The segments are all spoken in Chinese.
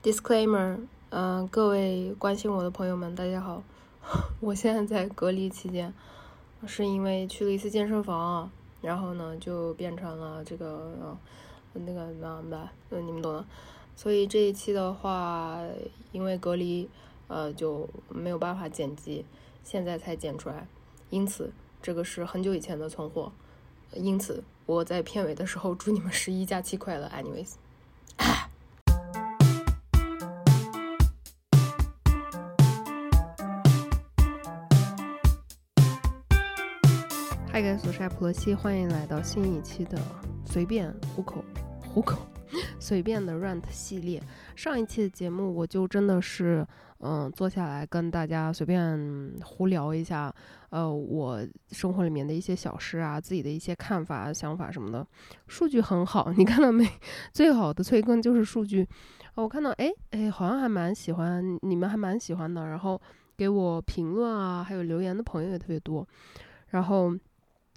Disclaimer，嗯、各位关心我的朋友们，大家好，我现在在隔离期间，是因为去了一次健身房，然后呢就变成了这个呃那个那那呃你们懂的，所以这一期的话，因为隔离，呃就没有办法剪辑，现在才剪出来，因此这个是很久以前的存货，因此我在片尾的时候祝你们十一假期快乐，anyways。嗨，guys，我是艾普罗西，欢迎来到新一期的随便糊口糊口 随便的 rant 系列。上一期的节目我就真的是嗯坐下来跟大家随便胡聊一下，呃，我生活里面的一些小事啊，自己的一些看法、想法什么的，数据很好，你看到没？最好的催更就是数据。哦我看到，哎哎，好像还蛮喜欢，你们还蛮喜欢的，然后给我评论啊，还有留言的朋友也特别多，然后。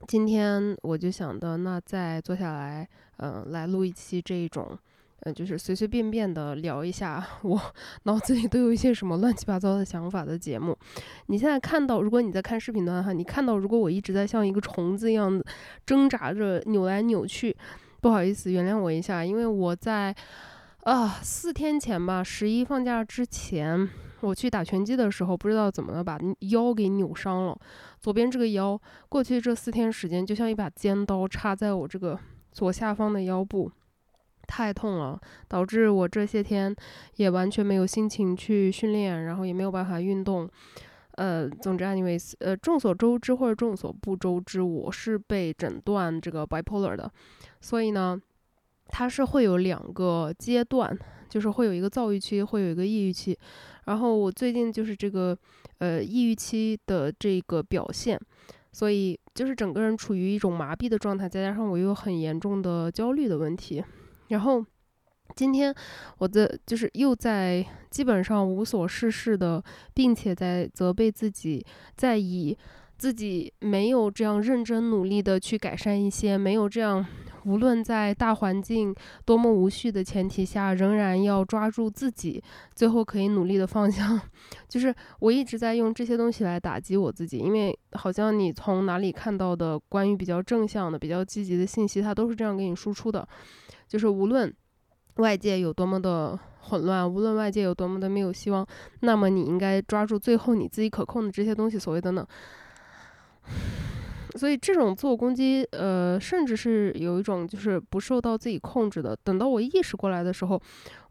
今天我就想到，那再坐下来，嗯、来录一期这种，呃，就是随随便便的聊一下 我脑子里都有一些什么乱七八糟的想法的节目。你现在看到，如果你在看视频的话，你看到如果我一直在像一个虫子一样挣扎着扭来扭去，不好意思，原谅我一下，因为我在啊四天前吧，十一放假之前。我去打拳击的时候，不知道怎么了把腰给扭伤了。左边这个腰，过去这四天时间，就像一把尖刀插在我这个左下方的腰部，太痛了，导致我这些天也完全没有心情去训练，然后也没有办法运动。呃，总之，anyways，呃，众所周知或者众所不周知，我是被诊断这个 bipolar 的，所以呢，它是会有两个阶段，就是会有一个躁郁期，会有一个抑郁期。然后我最近就是这个呃抑郁期的这个表现，所以就是整个人处于一种麻痹的状态，再加上我又很严重的焦虑的问题，然后今天我的就是又在基本上无所事事的，并且在责备自己，在以自己没有这样认真努力的去改善一些，没有这样。无论在大环境多么无序的前提下，仍然要抓住自己最后可以努力的方向。就是我一直在用这些东西来打击我自己，因为好像你从哪里看到的关于比较正向的、比较积极的信息，它都是这样给你输出的。就是无论外界有多么的混乱，无论外界有多么的没有希望，那么你应该抓住最后你自己可控的这些东西。所谓的呢。所以这种自我攻击，呃，甚至是有一种就是不受到自己控制的。等到我意识过来的时候，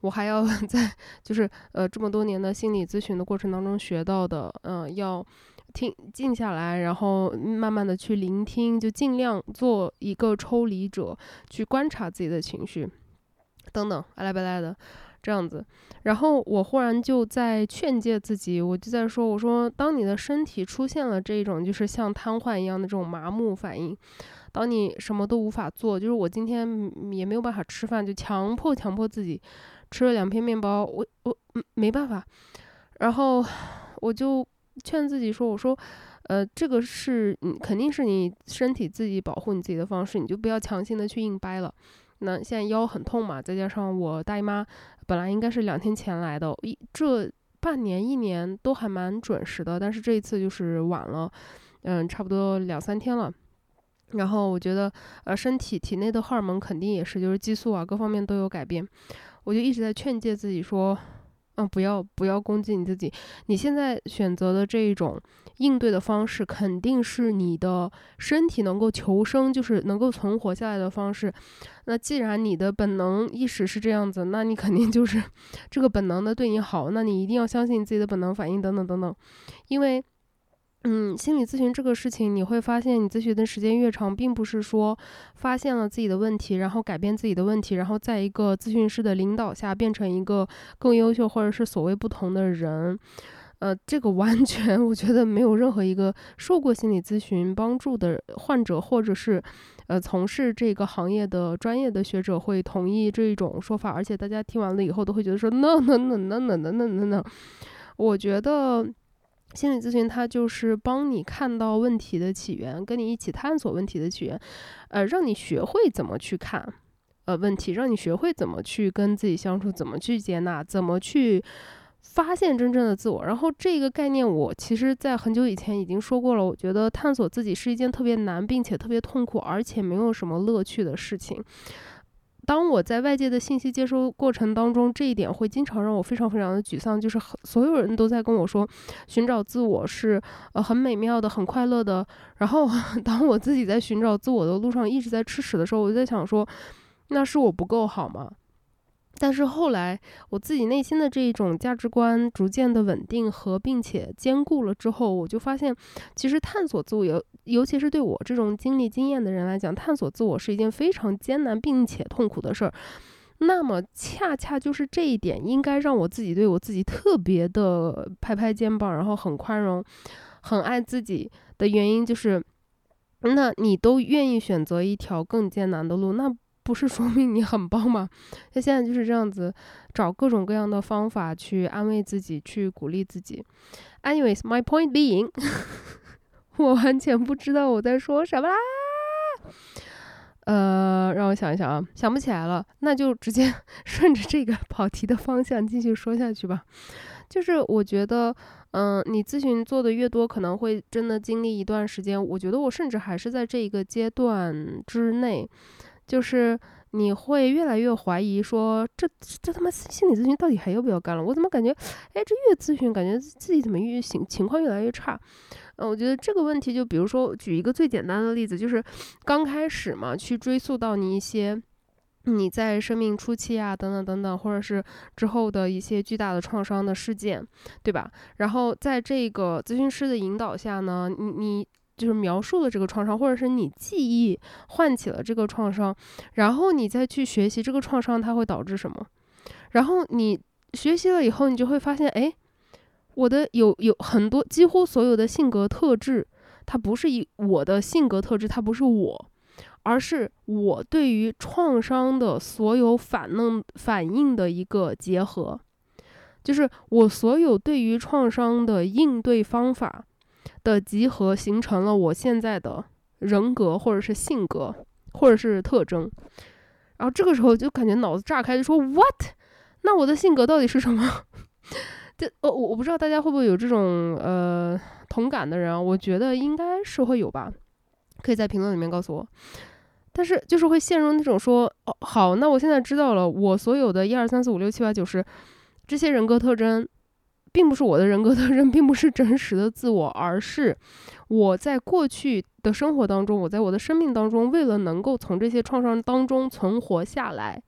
我还要 在就是呃这么多年的心理咨询的过程当中学到的，嗯、要听静下来，然后慢慢的去聆听，就尽量做一个抽离者，去观察自己的情绪，等等，阿来巴来的。这样子，然后我忽然就在劝诫自己，我就在说，我说，当你的身体出现了这种就是像瘫痪一样的这种麻木反应，当你什么都无法做，就是我今天也没有办法吃饭，就强迫强迫自己吃了两片面包，我我没办法，然后我就劝自己说，我说，呃，这个是你肯定是你身体自己保护你自己的方式，你就不要强行的去硬掰了。那现在腰很痛嘛，再加上我大姨妈本来应该是两天前来的，一这半年一年都还蛮准时的，但是这一次就是晚了，嗯，差不多两三天了。然后我觉得，呃，身体体内的荷尔蒙肯定也是，就是激素啊，各方面都有改变。我就一直在劝诫自己说，嗯，不要不要攻击你自己，你现在选择的这一种。应对的方式肯定是你的身体能够求生，就是能够存活下来的方式。那既然你的本能意识是这样子，那你肯定就是 这个本能的对你好。那你一定要相信自己的本能反应，等等等等。因为，嗯，心理咨询这个事情，你会发现你咨询的时间越长，并不是说发现了自己的问题，然后改变自己的问题，然后在一个咨询师的领导下变成一个更优秀或者是所谓不同的人。呃，这个完全 我觉得没有任何一个受过心理咨询帮助的患者，或者是呃从事这个行业的专业的学者会同意这一种说法。而且大家听完了以后都会觉得说，no no no no no no no no。我觉得心理咨询它就是帮你看到问题的起源，跟你一起探索问题的起源，呃，让你学会怎么去看。呃问题，让你学会怎么去跟自己相处，怎么去接纳，怎么去。发现真正的自我，然后这个概念我其实，在很久以前已经说过了。我觉得探索自己是一件特别难，并且特别痛苦，而且没有什么乐趣的事情。当我在外界的信息接收过程当中，这一点会经常让我非常非常的沮丧。就是所有人都在跟我说，寻找自我是呃很美妙的、很快乐的。然后 当我自己在寻找自我的路上一直在吃屎的时候，我就在想说，那是我不够好吗？但是后来，我自己内心的这一种价值观逐渐的稳定和并且坚固了之后，我就发现，其实探索自我，尤尤其是对我这种经历经验的人来讲，探索自我是一件非常艰难并且痛苦的事儿。那么，恰恰就是这一点，应该让我自己对我自己特别的拍拍肩膀，然后很宽容，很爱自己的原因，就是，那你都愿意选择一条更艰难的路，那。不是说明你很棒吗？那现在就是这样子，找各种各样的方法去安慰自己，去鼓励自己。Anyways, my point being，我完全不知道我在说什么啦。呃，让我想一想啊，想不起来了，那就直接 顺着这个 跑题的方向继续说下去吧。就是我觉得，嗯，你咨询做的越多，可能会真的经历一段时间。我觉得我甚至还是在这一个阶段之内。就是你会越来越怀疑，说这这他妈心理咨询到底还要不要干了？我怎么感觉，哎，这越咨询感觉自己怎么越情情况越来越差？嗯，我觉得这个问题就比如说举一个最简单的例子，就是刚开始嘛，去追溯到你一些你在生命初期啊，等等等等，或者是之后的一些巨大的创伤的事件，对吧？然后在这个咨询师的引导下呢，你你。就是描述了这个创伤，或者是你记忆唤起了这个创伤，然后你再去学习这个创伤它会导致什么，然后你学习了以后，你就会发现，哎，我的有有很多几乎所有的性格特质，它不是以我的性格特质，它不是我，而是我对于创伤的所有反应反应的一个结合，就是我所有对于创伤的应对方法。的集合形成了我现在的人格，或者是性格，或者是特征。然后这个时候就感觉脑子炸开，就说 “What？那我的性格到底是什么？” 这呃，我我不知道大家会不会有这种呃同感的人啊？我觉得应该是会有吧，可以在评论里面告诉我。但是就是会陷入那种说：“哦，好，那我现在知道了，我所有的一二三四五六七八九十这些人格特征。”并不是我的人格特征，并不是真实的自我，而是我在过去的生活当中，我在我的生命当中，为了能够从这些创伤当中存活下来，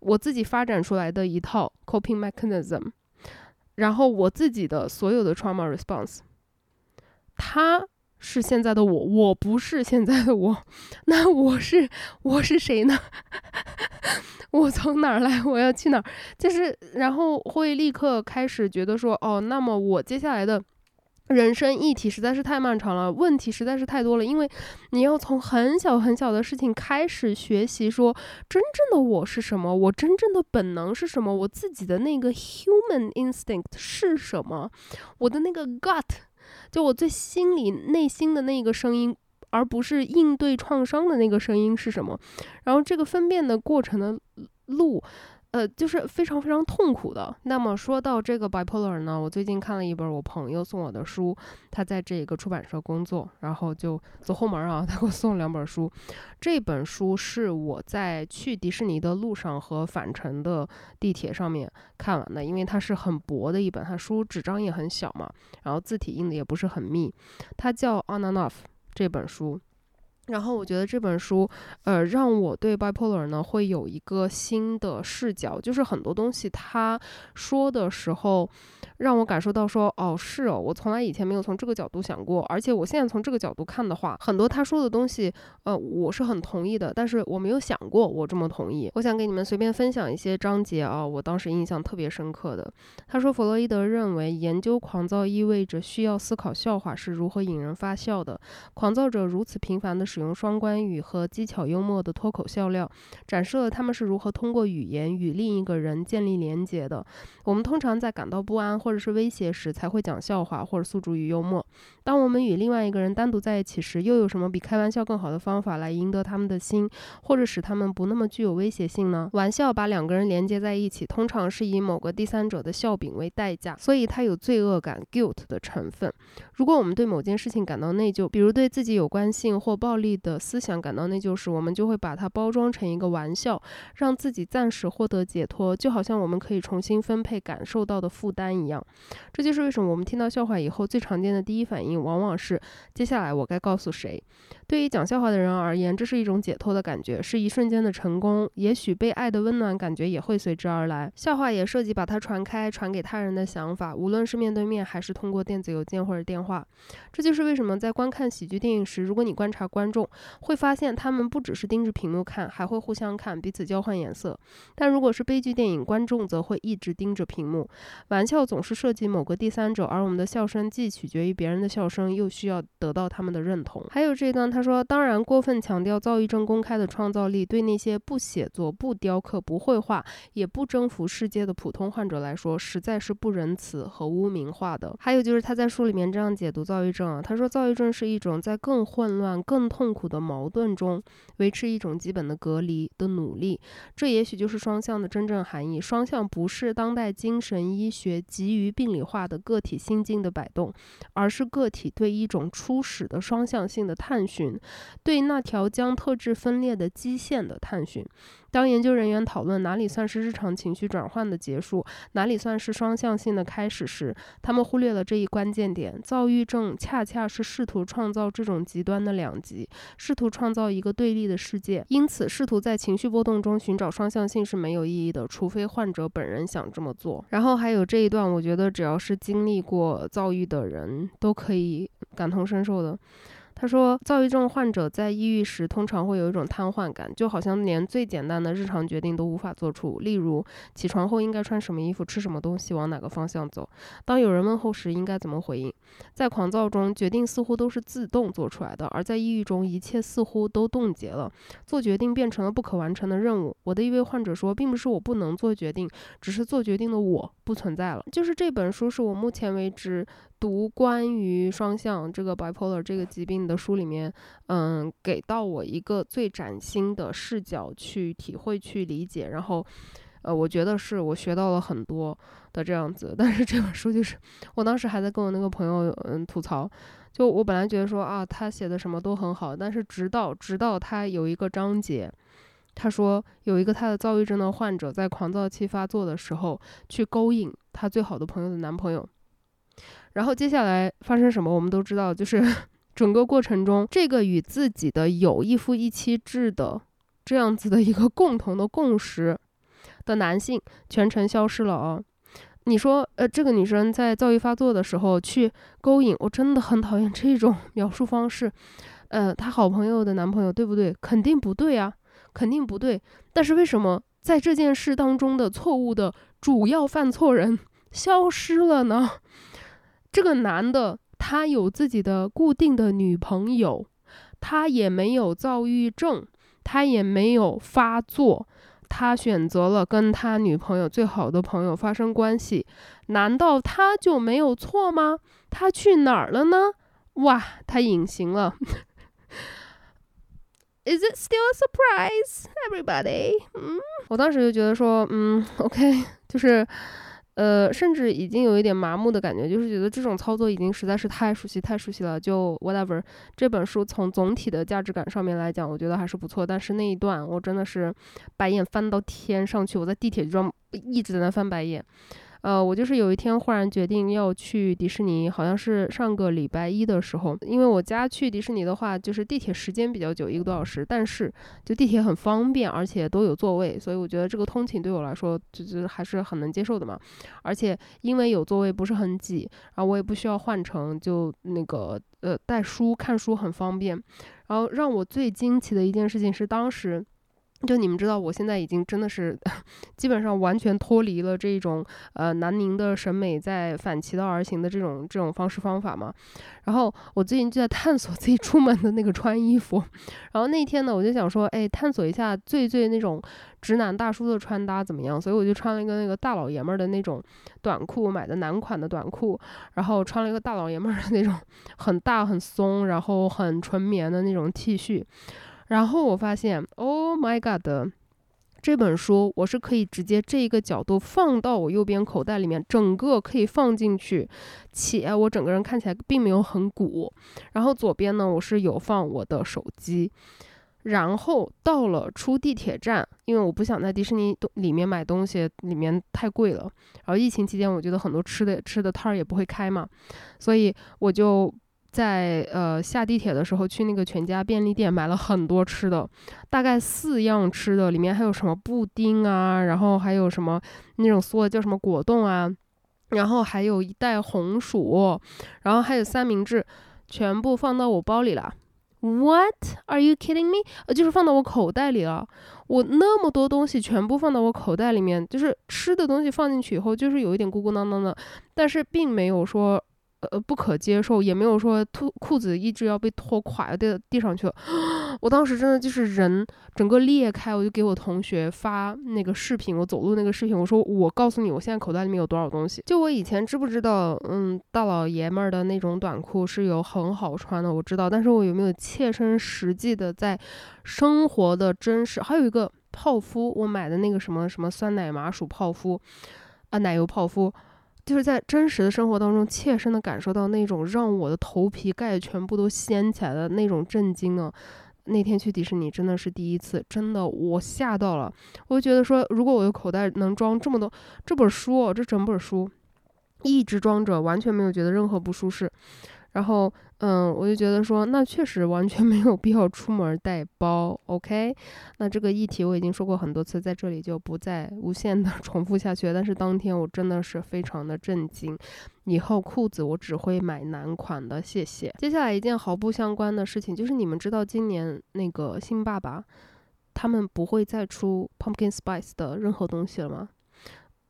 我自己发展出来的一套 coping mechanism，然后我自己的所有的 trauma response，它是现在的我，我不是现在的我，那我是我是谁呢？我从哪儿来？我要去哪儿？就是，然后会立刻开始觉得说，哦，那么我接下来的人生议题实在是太漫长了，问题实在是太多了。因为你要从很小很小的事情开始学习，说真正的我是什么？我真正的本能是什么？我自己的那个 human instinct 是什么？我的那个 gut，就我最心里内心的那个声音。而不是应对创伤的那个声音是什么？然后这个分辨的过程的路，呃，就是非常非常痛苦的。那么说到这个 bipolar 呢，我最近看了一本我朋友送我的书，他在这个出版社工作，然后就走后门啊，他给我送了两本书。这本书是我在去迪士尼的路上和返程的地铁上面看完的，因为它是很薄的一本，它书纸张也很小嘛，然后字体印的也不是很密。它叫 On and Off。这本书，然后我觉得这本书，呃，让我对 bipolar 呢会有一个新的视角，就是很多东西他说的时候。让我感受到说，哦，是哦，我从来以前没有从这个角度想过，而且我现在从这个角度看的话，很多他说的东西，呃，我是很同意的，但是我没有想过我这么同意。我想给你们随便分享一些章节啊，我当时印象特别深刻的。他说，弗洛伊德认为，研究狂躁意味着需要思考笑话是如何引人发笑的。狂躁者如此频繁地使用。用双关语和机巧幽默的脱口笑料，展示了他们是如何通过语言与另一个人建立连结的。我们通常在感到不安或者是威胁时才会讲笑话或者诉诸于幽默。当我们与另外一个人单独在一起时，又有什么比开玩笑更好的方法来赢得他们的心，或者使他们不那么具有威胁性呢？玩笑把两个人连接在一起，通常是以某个第三者的笑柄为代价，所以它有罪恶感 （guilt） 的成分。如果我们对某件事情感到内疚，比如对自己有关性或暴力的思想感到内疚时，我们就会把它包装成一个玩笑，让自己暂时获得解脱，就好像我们可以重新分配感受到的负担一样。这就是为什么我们听到笑话以后最常见的第一反应往往是：接下来我该告诉谁？对于讲笑话的人而言，这是一种解脱的感觉，是一瞬间的成功。也许被爱的温暖感觉也会随之而来。笑话也涉及把它传开、传给他人的想法，无论是面对面还是通过电子邮件或者电话话。这就是为什么在观看喜剧电影时，如果你观察观众，会发现他们不只是盯着屏幕看，还会互相看，彼此交换颜色。但如果是悲剧电影，观众则会一直盯着屏幕。玩笑总是涉及某个第三者，而我们的笑声既取决于别人的笑声，又需要得到他们的认同。还有这一段，他说：“当然，过分强调躁郁症公开的创造力，对那些不写作、不雕刻、不绘画，也不征服世界的普通患者来说，实在是不仁慈和污名化的。”还有就是他在书里面这样解读躁郁症啊，他说：“躁郁症是一种在更混乱、更痛苦的矛盾中维持一种基本的隔离的努力。这也许就是双向的真正含义。双向不是当代精神医学急于病理化的个体心境的摆动，而是个体对一种初始的双向性的探寻，对那条将特质分裂的基线的探寻。”当研究人员讨论哪里算是日常情绪转换的结束，哪里算是双向性的开始时，他们忽略了这一关键点：躁郁症恰恰是试图创造这种极端的两极，试图创造一个对立的世界。因此，试图在情绪波动中寻找双向性是没有意义的，除非患者本人想这么做。然后还有这一段，我觉得只要是经历过躁郁的人都可以感同身受的。他说，躁郁症患者在抑郁时通常会有一种瘫痪感，就好像连最简单的日常决定都无法做出，例如起床后应该穿什么衣服、吃什么东西、往哪个方向走。当有人问候时，应该怎么回应？在狂躁中，决定似乎都是自动做出来的；而在抑郁中，一切似乎都冻结了，做决定变成了不可完成的任务。我的一位患者说，并不是我不能做决定，只是做决定的我不存在了。就是这本书是我目前为止。读关于双向这个 bipolar 这个疾病的书里面，嗯，给到我一个最崭新的视角去体会、去理解，然后，呃，我觉得是我学到了很多的这样子。但是这本书就是，我当时还在跟我那个朋友嗯吐槽，就我本来觉得说啊，他写的什么都很好，但是直到直到他有一个章节，他说有一个他的躁郁症的患者在狂躁期发作的时候去勾引他最好的朋友的男朋友。然后接下来发生什么，我们都知道，就是 整个过程中，这个与自己的有一夫一妻制的这样子的一个共同的共识的男性全程消失了啊！你说，呃，这个女生在躁郁发作的时候去勾引，我真的很讨厌这种 描述方式。呃，她好朋友的男朋友对不对？肯定不对啊，肯定不对。但是为什么在这件事当中的错误的主要犯错人 消失了呢？这个男的，他有自己的固定的女朋友，他也没有躁郁症，他也没有发作，他选择了跟他女朋友最好的朋友发生关系，难道他就没有错吗？他去哪儿了呢？哇，他隐形了。Is it still a surprise, everybody？嗯，我当时就觉得说，嗯，OK，就是。呃，甚至已经有一点麻木的感觉，就是觉得这种操作已经实在是太熟悉、太熟悉了。就 whatever，这本书从总体的价值感上面来讲，我觉得还是不错。但是那一段，我真的是白眼翻到天上去，我在地铁上一直在那翻白眼。呃，我就是有一天忽然决定要去迪士尼，好像是上个礼拜一的时候，因为我家去迪士尼的话，就是地铁时间比较久，一个多小时，但是就地铁很方便，而且都有座位，所以我觉得这个通勤对我来说就就还是很能接受的嘛。而且因为有座位不是很挤，然后我也不需要换乘，就那个呃带书看书很方便。然后让我最惊奇的一件事情是当时。就你们知道，我现在已经真的是 基本上完全脱离了这种呃南宁的审美，在反其道而行的这种这种方式方法嘛。然后我最近就在探索自己出门的那个穿衣服。然后那天呢，我就想说，哎，探索一下最最那种直男大叔的穿搭怎么样？所以我就穿了一个那个大老爷们儿的那种短裤，买的男款的短裤，然后穿了一个大老爷们儿的那种很大很松，然后很纯棉的那种 T 恤。然后我发现，Oh my God，这本书我是可以直接这一个角度放到我右边口袋里面，整个可以放进去，且我整个人看起来并没有很鼓。然后左边呢，我是有放我的手机。然后到了出地铁站，因为我不想在迪士尼里面买东西，里面太贵了。然后疫情期间，我觉得很多吃的吃的摊儿也不会开嘛，所以我就。在呃下地铁的时候，去那个全家便利店买了很多吃的，大概四样吃的，里面还有什么布丁啊，然后还有什么那种缩的叫什么果冻啊，然后还有一袋红薯，然后还有三明治，全部放到我包里了。What are you kidding me？呃，就是放到我口袋里了。我那么多东西全部放到我口袋里面，就是吃的东西放进去以后，就是有一点鼓鼓囊囊的，但是并没有说。呃，不可接受，也没有说脱裤子一直要被拖垮要掉地上去了。我当时真的就是人整个裂开，我就给我同学发那个视频，我走路那个视频，我说我告诉你，我现在口袋里面有多少东西。就我以前知不知道，嗯，大老爷们儿的那种短裤是有很好穿的，我知道，但是我有没有切身实际的在生活的真实？还有一个泡芙，我买的那个什么什么酸奶麻薯泡芙啊，奶油泡芙。就是在真实的生活当中，切身的感受到那种让我的头皮盖全部都掀起来的那种震惊呢。那天去迪士尼真的是第一次，真的我吓到了。我就觉得说，如果我的口袋能装这么多这本书，这整本书一直装着，完全没有觉得任何不舒适。然后，嗯，我就觉得说，那确实完全 没有必要出门带包，OK？那这个议题我已经说过很多次，在这里就不再无限的 重复下去。但是当天我真的是非常的震惊，以后裤子我只会买男款的，谢谢。接下来一件毫不相关的事情，就是你们知道今年那个新爸爸，他们不会再出 Pumpkin Spice 的任何东西了吗？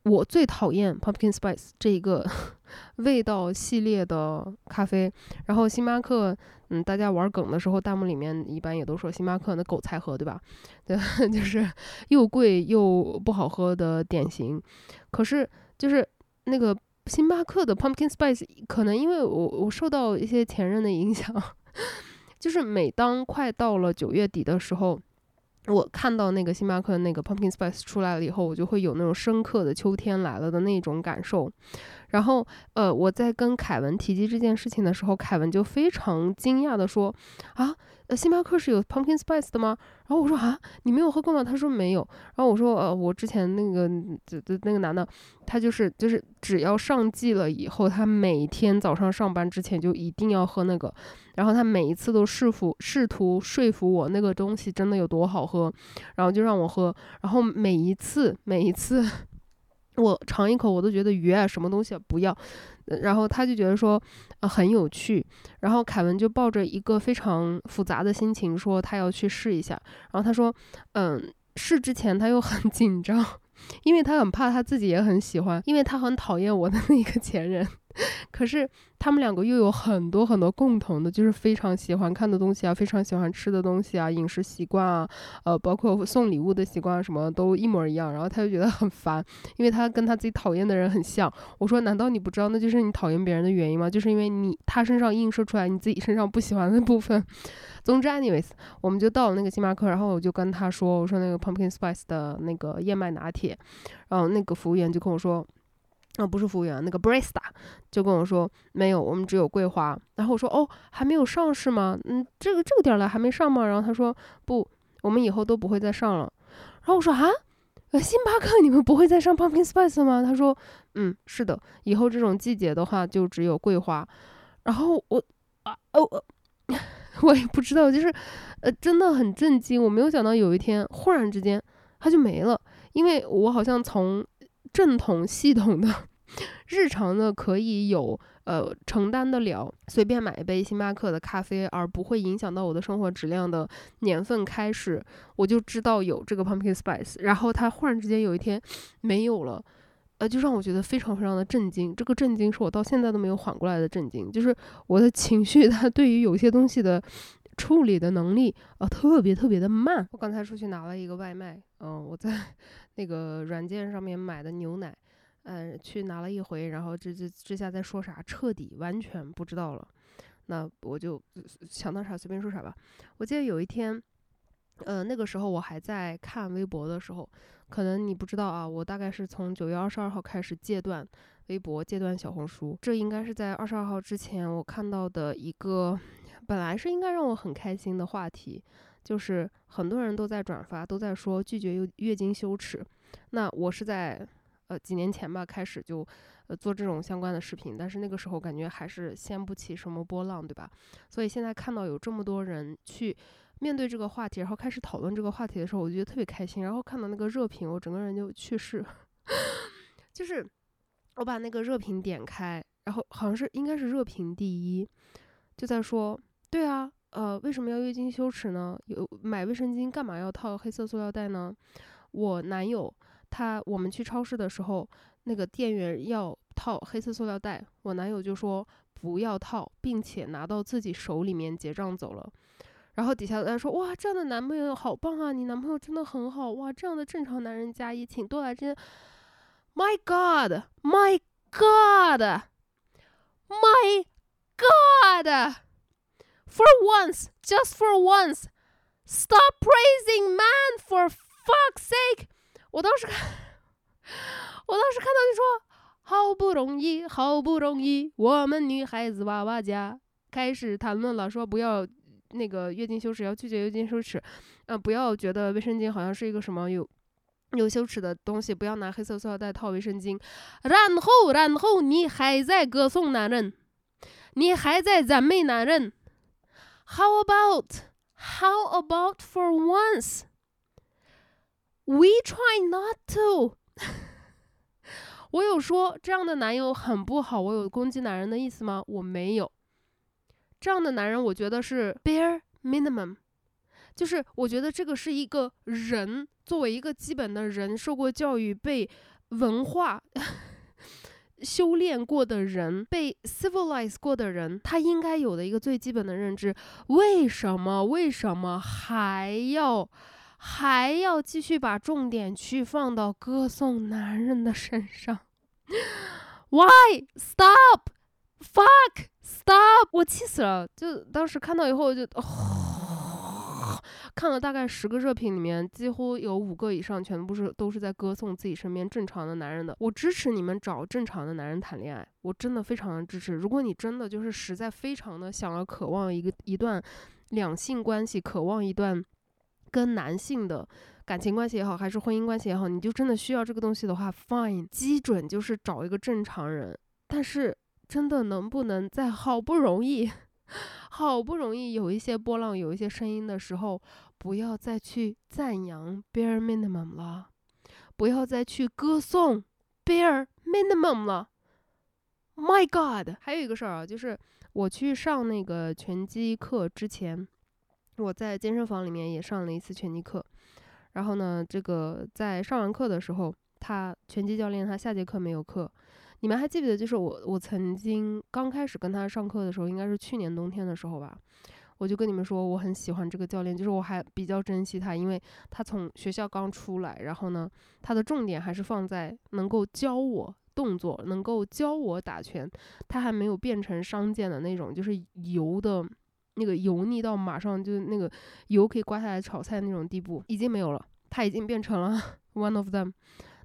我最讨厌 Pumpkin Spice 这一个 味道系列的咖啡。然后星巴克，嗯，大家玩梗的时候，弹幕里面一般也都说星巴克那狗才喝，对吧？对，就是又贵又不好喝的典型。可是就是那个星巴克的 Pumpkin Spice，可能因为我我受到一些前任的影响，就是每当快到了九月底的时候。我看到那个星巴克那个 Pumpkin Spice 出来了以后，我就会有那种深刻的秋天来了的那种感受。然后，呃，我在跟凯文提及这件事情的时候，凯文就非常惊讶的说：“啊。”呃，星巴克是有 pumpkin spice 的吗？然后我说啊，你没有喝过吗？他说没有。然后我说呃，我之前那个这这那个男的，他就是就是只要上季了以后，他每天早上上班之前就一定要喝那个。然后他每一次都试服试图说服我那个东西真的有多好喝，然后就让我喝。然后每一次每一次 我尝一口，我都觉得鱼啊什么东西不要。然后他就觉得说，呃，很有趣。然后凯文就抱着一个非常复杂的心情说，他要去试一下。然后他说，嗯，试之前他又很 紧张，因为他很怕他自己也很喜欢，因为他很讨厌我的那个前任。可是他们两个又有很多很多共同的，就是非常喜欢看的东西啊，非常喜欢吃的东西啊，饮食习惯啊，呃，包括送礼物的习惯什么都一模一样。然后他就觉得很烦，因为他跟他自己讨厌的人很像。我说，难道你不知道那就是你讨厌别人的原因吗？就是因为你他身上映射出来你自己身上不喜欢的部分。总之，anyways，我们就到了那个星巴克，然后我就跟他说，我说那个 pumpkin spice 的那个燕麦拿铁，然后那个服务员就跟我说。啊，不是服务员，那个 Brista 就跟我说没有，我们只有桂花。然后我说哦，还没有上是吗？嗯，这个这个点儿了还没上吗？然后他说不，我们以后都不会再上了。然后我说啊，星巴克你们不会再上 Pumpkin Spice 吗？他说嗯，是的，以后这种季节的话就只有桂花。然后我啊哦，我也不知道，就是呃，真的很震惊，我没有想到有一天忽然之间它就没了，因为我好像从。正统系统的日常的可以有呃承担得了，随便买一杯星巴克的咖啡，而不会影响到我的生活质量的年份开始，我就知道有这个 pumpkin spice。然后它忽然之间有一天没有了，呃，就让我觉得非常非常的震惊。这个震惊是我到现在都没有缓过来的震惊，就是我的情绪它对于有些东西的。处理的能力啊，特别特别的慢。我刚才出去拿了一个外卖，嗯，我在 那个软件上面买的牛奶，嗯，去拿了一回，然后这这这下在说啥，彻底完全不知道了。那我就想到啥随便说啥吧。我记得有一天，呃，那个时候我还在看微博的时候，可能你不知道啊，我大概是从九月二十二号开始戒断微博，戒断小红书。这应该是在二十二号之前我看到的一个。本来是应该让我很开心的话题，就是很多人都在转发，都在说拒绝月月经羞耻。那我是在几年前吧开始就呃做这种相关的视频，但是那个时候感觉还是掀不起什么波浪，对吧？所以现在看到有这么多人去面对这个话题，然后开始讨论这个话题的时候，我觉得特别开心。然后看到那个热评，我整个人就去世，就是我把那个热评点开，然后好像是应该是热评第一，就在说。对啊，呃，为什么要月经羞耻呢？有买卫生巾干嘛要套黑色塑料袋呢？我男友他我们去超市的时候，那个店员要套黑色塑料袋，我男友就说不要套，并且拿到自己手里面结账走了。然后底下在说哇，这样的男朋友好棒啊，你男朋友真的很好哇，这样的正常男人加一，请多来这。My God, My God, My God. For once, just for once, stop praising man for fuck's sake！我当时看，我当时看到就说，好不容易，好不容易，我们女孩子娃娃家开始谈论了，说不要那个月经羞耻，要拒绝月经羞耻，嗯，不要觉得卫生巾好像是一个什么有有羞耻的东西，不要拿黑色塑料袋套卫生巾。然后，然后你还在歌颂男人，你还在赞美男人。How about, how about for once, we try not to？我有说这样的男友很不好，我有攻击男人的意思吗？我没有。这样的男人，我觉得是 bare minimum，就是我觉得这个是一个人作为一个基本的人，受过教育，被文化。修炼过的人，被 civilize 过的人，他应该有的一个最基本的认知：为什么？为什么还要还要继续把重点去放到歌颂男人的身上？Why stop? Fuck stop！我气死了！就当时看到以后就。看了大概十个热评里面，几乎有五个以上全部是都是在歌颂自己身边正常的男人的。我支持你们找正常的男人谈恋爱，我真的非常的支持。如果你真的就是实在非常的想要渴望一个一段两性关系，渴望一段跟男性的感情关系也好，还是婚姻关系也好，你就真的需要这个东西的话，fine，基准就是找一个正常人。但是真的能不能在好不容易？好不容易有一些波浪，有一些声音的时候，不要再去赞扬 bare minimum 了，不要再去歌颂 bare minimum 了。My God！还有一个事儿啊，就是我去上那个拳击课之前，我在健身房里面也上了一次拳击课。然后呢，这个在上完课的时候，他拳击教练他下节课没有课。你们还记不记得，就是我我曾经刚开始跟他上课的时候，应该是去年冬天的时候吧，我就跟你们说我很喜欢这个教练，就是我还比较珍惜他，因为他从学校刚出来，然后呢，他的重点还是放在能够教我动作，能够教我打拳，他还没有变成商健的那种，就是油的那个油腻到马上就那个油可以刮下来炒菜那种地步，已经没有了，它已经变成了 one of them。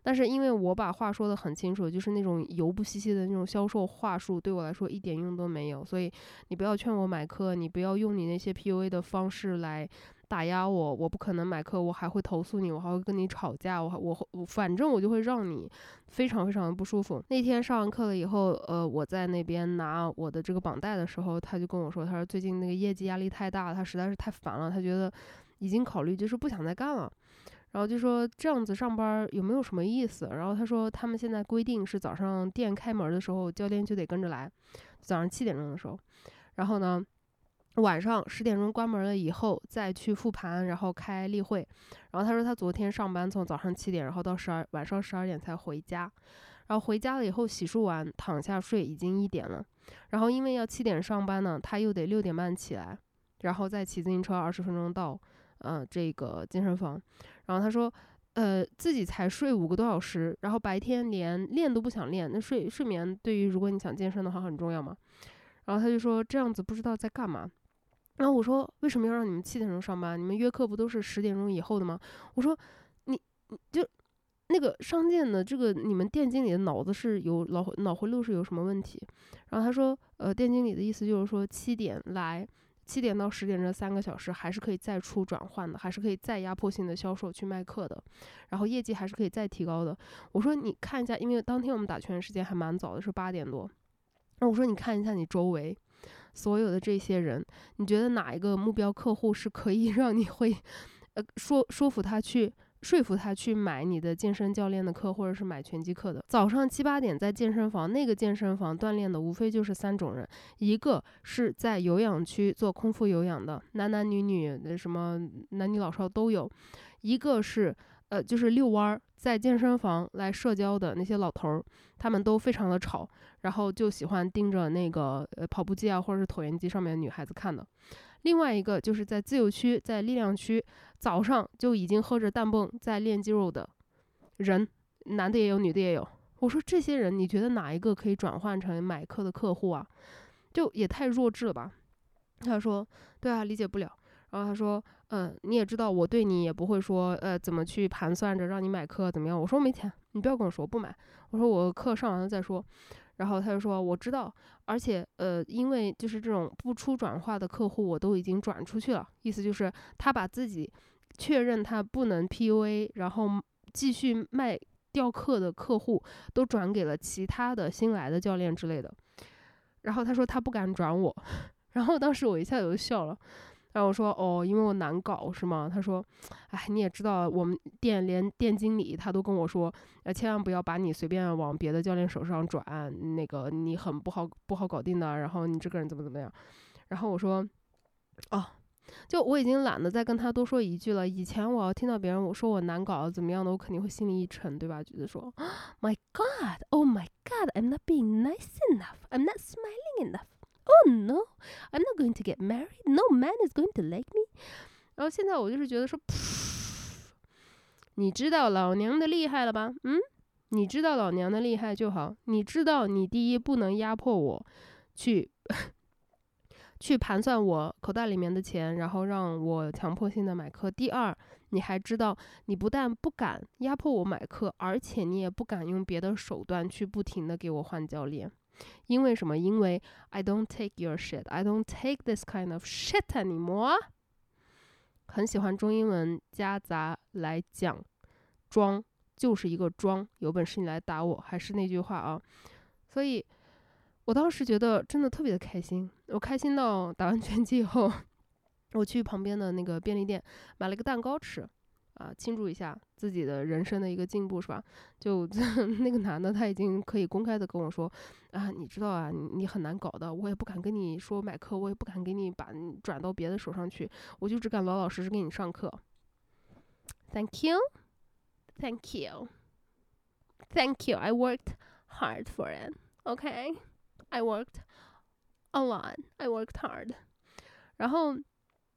但是因为我把话说的很清楚，就是那种油不兮兮的那种销售话术，对我来说一点用都没有。所以你不要劝我买课，你不要用你那些 PUA 的方式来打压我。我不可能买课，我还会投诉你，我还会跟你吵架，我我我反正我就会让你非常非常的不舒服。那天上完课了以后，呃，我在那边拿我的这个绑带的时候，他就跟我说，他说最近那个业绩压力太大，他实在是太烦了，他觉得已经考虑就是不想再干了。然后就说这样子上班有没有什么意思？然后他说他们现在规定是早上店开门的时候，教练就得跟着来，早上七点钟的时候，然后呢，晚上十点钟关门了以后再去复盘，然后开例会。然后他说他昨天上班从早上七点，然后到十二晚上十二点才回家，然后回家了以后洗漱完躺下睡已经一点了，然后因为要七点上班呢，他又得六点半起来，然后再骑自行车二十分钟到。呃，这个健身房，然后他说，呃，自己才睡五个多小时，然后白天连练都不想练。那睡睡眠对于如果你想健身的话很重要嘛。然后他就说这样子不知道在干嘛。然后我说为什么要让你们七点钟上班？你们约课不都是十点钟以后的吗？我说你你就那个商店的这个你们店经理的脑子是有脑脑回路是有什么问题？然后他说，呃，店经理的意思就是说七点来。七点到十点这三个小时还是可以再出转换的，还是可以再压迫性的销售去卖课的，然后业绩还是可以再提高的。我说你看一下，因为当天我们打拳时间还蛮早的，是八点多。那我说你看一下你周围所有的这些人，你觉得哪一个目标客户是可以 让你会，呃，说说服他去。说服他去买你的健身教练的课，或者是买拳击课的。早上七八点在健身房，那个健身房锻炼的无非就是三种人：一个是在有氧区做空腹有氧的，男男女女，那什么男女老少都有；一个是呃就是遛弯儿，在健身房来社交的那些老头儿，他们都非常的吵，然后就喜欢盯着那个呃跑步机啊或者是椭圆机上面的女孩子看的。另外一个就是在自由区，在力量区，早上就已经喝着氮泵在练肌肉的人，男的也有，女的也有。我说这些人，你觉得哪一个可以转换成买课的客户啊？就也太弱智了吧？他说：“对啊，理解不了。”然后他说：“嗯，你也知道，我对你也不会说，呃，怎么去盘算着让你买课怎么样？”我说：“没钱，你不要跟我说，不买。”我说：“我课上完了再说。”然后他就说：“我知道，而且呃，因为就是这种不出转化的客户，我都已经转出去了。意思就是他把自己确认他不能 PUA，然后继续卖掉课的客户，都转给了其他的新来的教练之类的。然后他说他不敢转我，然后当时我一下子就笑了。”然后我说哦，因为我难搞是吗？他说，哎，你也知道，我们店连店经理他都跟我说，呃，千万不要把你随便往别的教练手上转，那个你很不好不好搞定的。然后你这个人怎么怎么样？然后我说，哦，就我已经懒得再跟他多说一句了。以前我要听到别人我说我难搞怎么样的，我肯定会心里一沉，对吧？觉得说，My God，Oh my God，I'm not being nice enough，I'm not smiling enough。No, I'm not going to get married. No man is going to like me. 然后现在我就是觉得说，你知道老娘的厉害了吧？嗯，你知道老娘的厉害就好。你知道你第一不能压迫我去去盘算我口袋里面的钱，然后让我强迫性的买课。第二，你还知道你不但不敢压迫我买课，而且你也不敢用别的手段去不停的给我换教练。因为什么？因为 I don't take your shit. I don't take this kind of shit anymore. 很喜欢中英文夹杂来讲，装就是一个装。有本事你来打我，还是那句话啊。所以，我当时觉得真的特别的开心。我开心到打完拳击以后，我去旁边的那个便利店买了个蛋糕吃。啊，庆祝一下自己的人生的一个进步，是吧？就 那个男的，他已经可以公开的跟我说，啊，你知道啊，你你很难搞的，我也不敢跟你说买课，我也不敢给你把你转到别的手上去，我就只敢老老实实给你上课。Thank you, thank you, thank you. I worked hard for it. Okay, I worked a lot. I worked hard. 然后。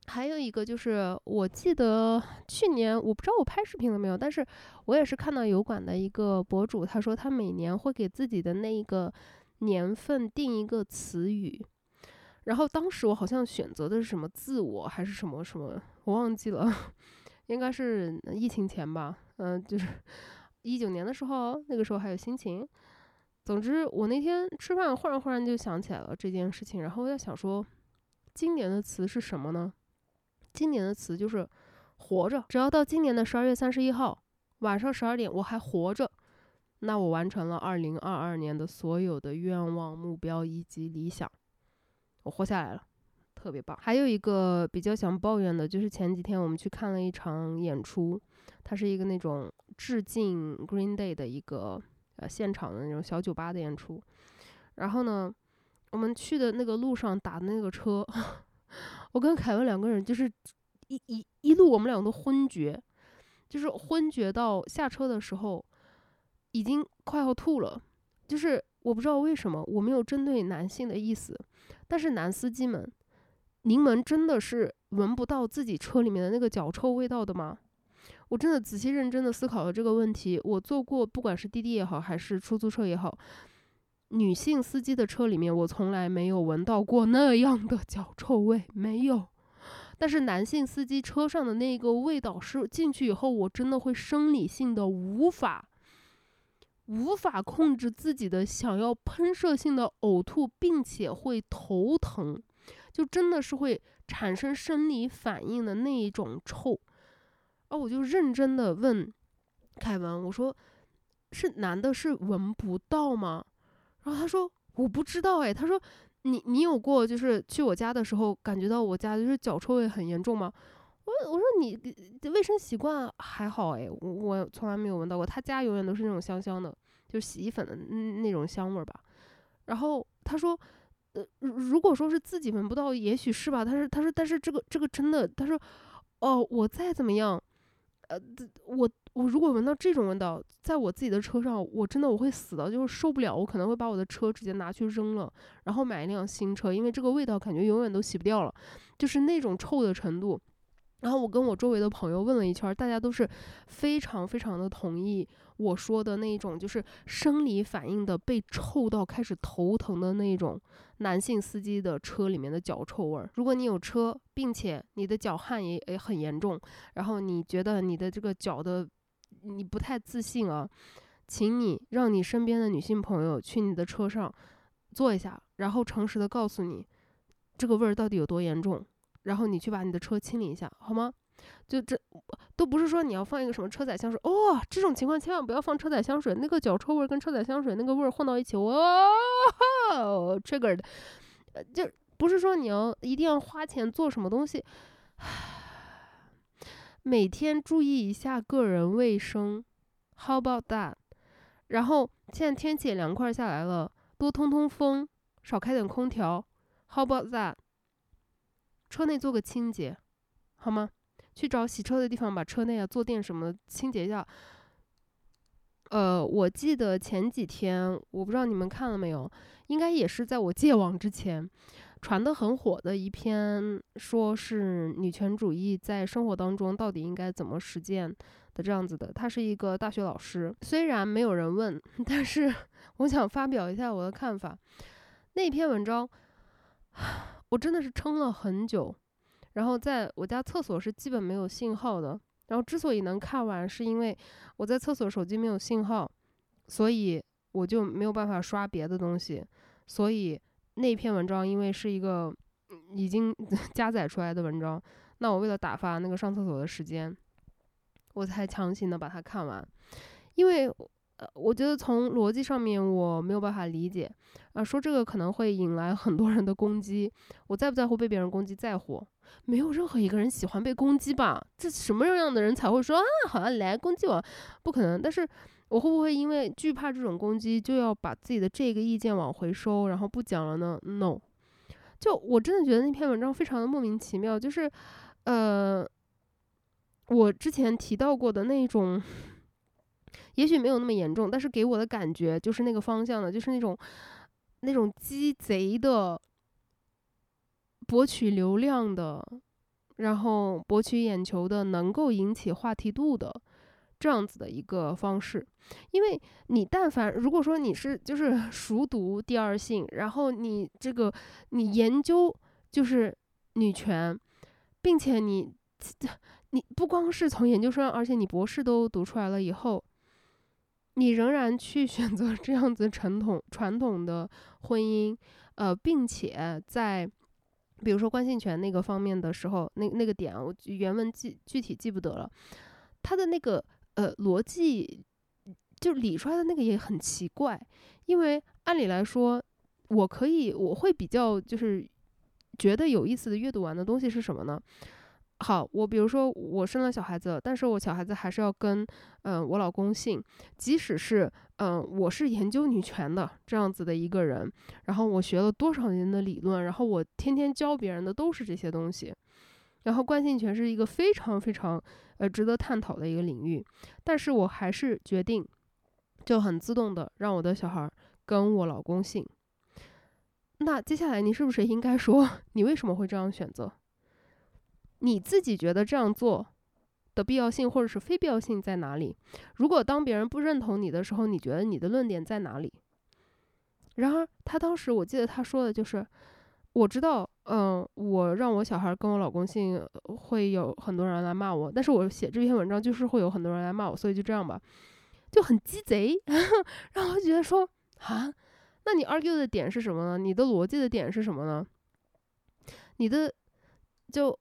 还有一个就是，我记得去年我不知道我拍视频了没有，但是我也是看到油管的一个博主，他说他每年会给自己的那一个年份定一个词语，然后当时我好像选择的是什么自我还是什么什么，我忘记了，应该是疫情前吧，嗯，就是一九年的时候，那个时候还有心情。总之，我那天吃饭忽然忽然就想起来了这件事情，然后我在想说，今年的词是什么呢？今年的词就是“活着”。只要到今年的十二月三十一号晚上十二点我还活着，那我完成了二零二二年的所有的愿望、目标以及理想。我活下来了，特别棒。还有一个比较想抱怨的，就是前几天我们去看了一场演出，它是一个那种致敬 Green Day 的一个呃现场的那种小酒吧的演出。然后呢，我们去的那个路上打的那个车，我跟凯文两个人就是一一一路我们两个都昏厥，就是昏厥到下车的时候已经快要吐了，就是我不知道为什么，我没有针对男性的意思，但是男司机们。您们真的是闻不到自己车里面的那个脚臭味道的吗？我真的仔细认真的思考了这个问题。我坐过不管是滴滴也好，还是出租车也好，女性司机的车里面，我从来没有闻到过那样的脚臭味，没有。但是男性司机车上的那个味道，是进去以后，我真的会生理性的无法无法控制自己的想要喷射性的呕吐，并且会头疼。就真的是会产生生理反应的那一种臭，然后我就认真的问凯文，我说是男的是闻不到吗？然后他说我不知道哎，他说你你有过就是去我家的时候感觉到我家就是脚臭味很严重吗？我我说你卫生习惯还好哎，我我从来没有闻到过，他家永远都是那种香香的，就是洗衣粉的那那种香味儿吧。然后他说。呃，如果说是自己闻不到，也许是吧。他说，他说，但是这个这个真的，他说，哦，我再怎么样，呃，我我如果闻到这种味道，在我自己的车上，我真的我会死的，就是受不了，我可能会把我的车直接拿去扔了，然后买一辆新车，因为这个味道感觉永远都洗不掉了，就是那种臭的程度。然后我跟我周围的朋友问了一圈，大家都是非常非常的同意我说的那一种，就是生理反应的被臭到开始头疼的那种男性司机的车里面的脚臭味儿。如果你有车，并且你的脚汗也也很严重，然后你觉得你的这个脚的你不太自信啊，请你让你身边的女性朋友去你的车上坐一下，然后诚实的告诉你这个味儿到底有多严重。然后你去把你的车清理一下，好吗？就这都不是说你要放一个什么车载香水哦，这种情况千万不要放车载香水，那个脚臭味跟车载香水那个味儿混到一起，哇，triggered，就不是说你要一定要花钱做什么东西，每天注意一下个人卫生，How about that？然后现在天气也凉快下来了，多通通风，少开点空调，How about that？车内做个清洁，好吗？去找洗车的地方，把车内啊坐垫什么清洁一下。呃，我记得前几天，我不知道你们看了没有，应该也是在我戒网之前，传的很火的一篇，说是女权主义在生活当中到底应该怎么实践的这样子的。他是一个大学老师，虽然没有人问，但是我想发表一下我的看法。那篇文章。我真的是撑了很久，然后在我家厕所是基本没有信号的。然后之所以能看完，是因为我在厕所手机没有信号，所以我就没有办法刷别的东西。所以那篇文章因为是一个已经 加载出来的文章，那我为了打发那个上厕所的时间，我才强行的把它看完，因为。呃我觉得从逻辑上面我没有办法理解，啊，说这个可能会引来很多人的攻击。我在不在乎被别人攻击？在乎。没有任何一个人喜欢被攻击吧？这什么样的人才会说啊？好像来攻击我？不可能。但是我会不会因为惧怕这种攻击，就要把自己的这个意见往回收，然后不讲了呢？No。就我真的觉得那篇文章非常的莫名其妙。就是，呃，我之前提到过的那种。也许没有那么严重，但是给我的感觉就是那个方向的，就是那种那种鸡贼的博取流量的，然后博取眼球的，能够引起话题度的这样子的一个方式。因为你但凡如果说你是就是 熟读第二性，然后你这个你研究就是女权，并且你 你不光是从研究生，而且你博士都读出来了以后。你仍然去选择这样子传统传统的婚姻，呃，并且在比如说关性权那个方面的时候，那那个点我原文记具体记不得了，他的那个呃逻辑就理出来的那个也很奇怪，因为按理来说，我可以我会比较就是觉得有意思的阅读完的东西是什么呢？好，我比如说我生了小孩子，但是我小孩子还是要跟嗯我老公姓，即使是嗯我是研究女权的这样子的一个人，然后我学了多少年的理论，然后我天天教别人的都是这些东西，然后惯性权是一个非常非常呃值得探讨的一个领域，但是我还是决定就很自动的让我的小孩跟我老公姓。那接下来你是不是应该说 你为什么会这样选择？你自己觉得这样做的必要性或者是非必要性在哪里？如果当别人不认同你的时候，你觉得你的论点在哪里？然而，他当时我记得他说的就是：我知道，嗯，我让我小孩跟我老公姓，会有很多人来骂我。但是我写这篇文章就是会有很多人来骂我，所以就这样吧，就很鸡贼。然后觉得说啊，那你 argue 的点是什么呢？你的逻辑的点是什么呢？你的就。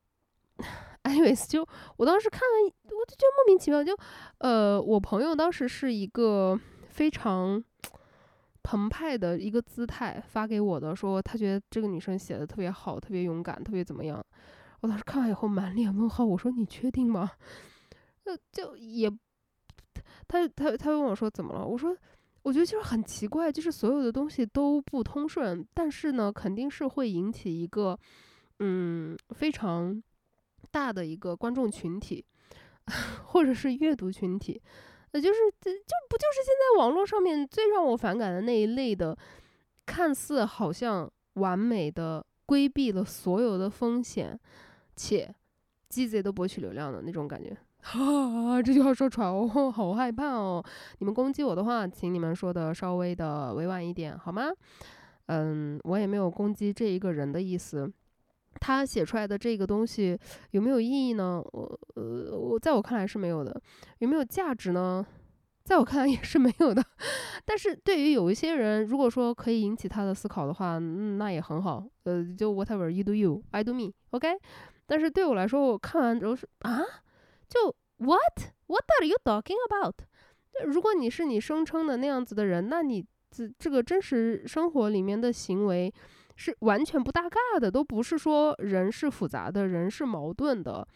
anyways，就我当时看了，我就觉得莫名其妙。就，呃，我朋友当时是一个非常澎湃的一个姿态发给我的，说他觉得这个女生写的特别好，特别勇敢，特别怎么样。我当时看完以后满脸问号，我说你确定吗？呃就也，他他他问我说怎么了？我说我觉得就是很奇怪，就是所有的东西都不通顺，但是呢，肯定是会引起一个嗯非常。大的一个观众群体，或者是阅读群体，那就是这就不就是现在网络上面最让我反感的那一类的，看似好像完美的规避了所有的风险，且鸡贼的博取流量的那种感觉。哈，这句话说出来，哦，好害怕哦！你们攻击我的话，请你们说的稍微的委婉一点，好吗？嗯，我也没有攻击这一个人的意思。他写出来的这个东西有没有意义呢？我呃，我在我看来是没有的。有没有价值呢？在我看来也是没有的。但是对于有一些人，如果说可以引起他的思考的话，那也很好。呃，就 whatever you do you，I do me，OK。但是对我来说，我看完之后是啊，就 what what are you talking about？如果你是你声称的那样子的人，那你这这个真实生活里面的行为。是完全不搭嘎的，都不是说人是复杂的，人是矛盾的，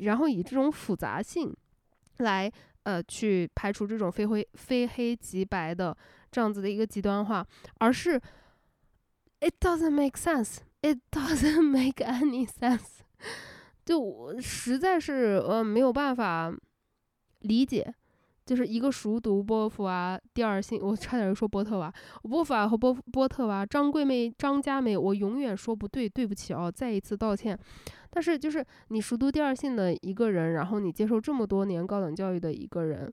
然后以这种复杂性来呃去排除这种非灰非黑即白的这样子的一个极端化，而是 it doesn't make sense, it doesn't make any sense，就我实在是呃没有办法理解。就是一个熟读波伏娃第二性，我差点又说波特娃，波伏娃和波波特娃，张桂梅、张佳梅，我永远说不对，对不起哦，再一次道歉。但是就是你熟读第二性的一个人，然后你接受这么多年高等教育的一个人，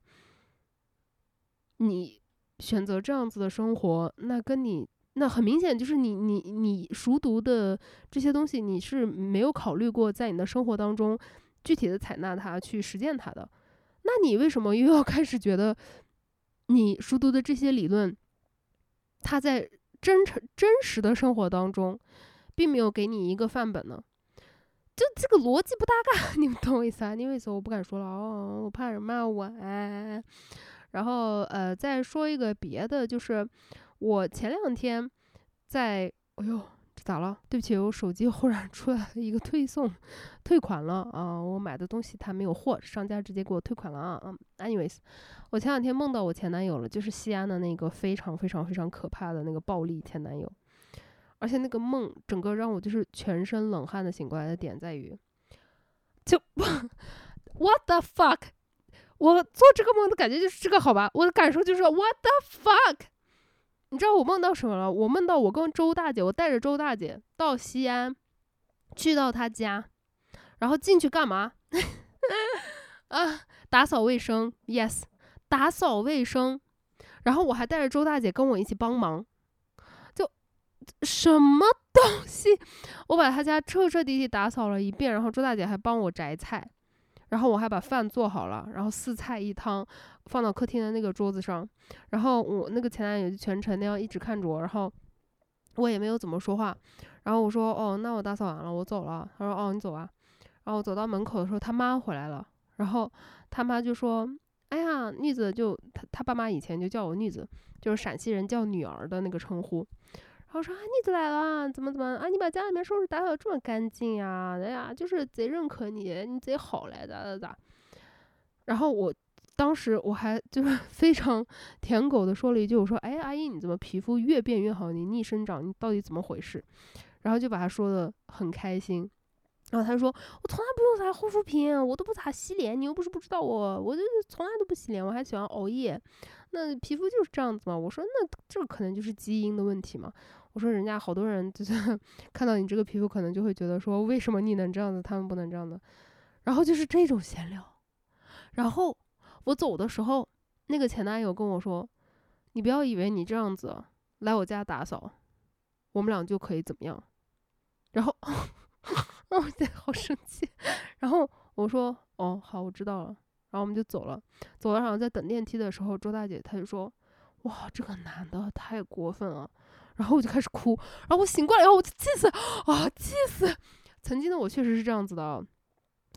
你选择这样子的生活，那跟你那很明显就是你你你熟读的这些东西，你是没有考虑过在你的生活当中具体的采纳它，去实践它的。那你为什么又要开始觉得，你熟读的这些理论，它在真诚真实的生活当中，并没有给你一个范本呢？就这个逻辑不搭嘎，你们懂我意思啊？你为什么我不敢说了哦？我怕人骂我哎。然后呃，再说一个别的，就是我前两天在，哎呦。咋了？对不起，我手机忽然出来了一个推送，退款了啊！我买的东西他没有货，商家直接给我退款了啊！嗯，anyways，我前两天梦到我前男友了，就是西安的那个非常非常非常可怕的那个暴力前男友，而且那个梦整个让我就是全身冷汗的醒过来的点在于，就 what the fuck，我做这个梦的感觉就是这个好吧？我的感受就是 what the fuck。你知道我梦到什么了？我梦到我跟周大姐，我带着周大姐到西安，去到她家，然后进去干嘛？啊，打扫卫生，yes，打扫卫生。然后我还带着周大姐跟我一起帮忙，就什么东西？我把她家彻彻底底打扫了一遍，然后周大姐还帮我摘菜。然后我还把饭做好了，然后四菜一汤放到客厅的那个桌子上，然后我那个前男友就全程那样一直看着我，然后我也没有怎么说话，然后我说哦，那我打扫完了，我走了。他说哦，你走啊。然后我走到门口的时候，他妈回来了，然后他妈就说，哎呀，妮子就他他爸妈以前就叫我妮子，就是陕西人叫女儿的那个称呼。然后说啊，你都来了，怎么怎么啊？你把家里面收拾打扫这么干净呀？哎呀，就是贼认可你，你贼好来咋咋咋。然后我当时我还就是 非常舔狗的说了一句，我说哎，阿姨你怎么皮肤越变越好？你逆生长，你到底怎么回事？然后就把他说的很开心。然后他说我从来不用啥护肤品，我都不咋洗脸，你又不是不知道我，我就是从来都不洗脸，我还喜欢熬夜。那皮肤就是这样子嘛？我说那这可能就是基因的问题嘛。我说人家好多人就是 看到你这个皮肤，可能就会觉得说，为什么你能这样子，他们不能这样子？然后就是这种闲聊。然后我走的时候，那个前男友跟我说：“你不要以为你这样子来我家打扫，我们俩就可以怎么样。”然后，哦，对，好生气。然后我说：“哦，好，我知道了。”然后我们就走了。走了，然后在等电梯的时候，周大姐她就说：“哇，这个男的太过分了。”然后我就开始哭，然后我醒过来以后我就气死啊，气死！曾经的我确实是这样子的，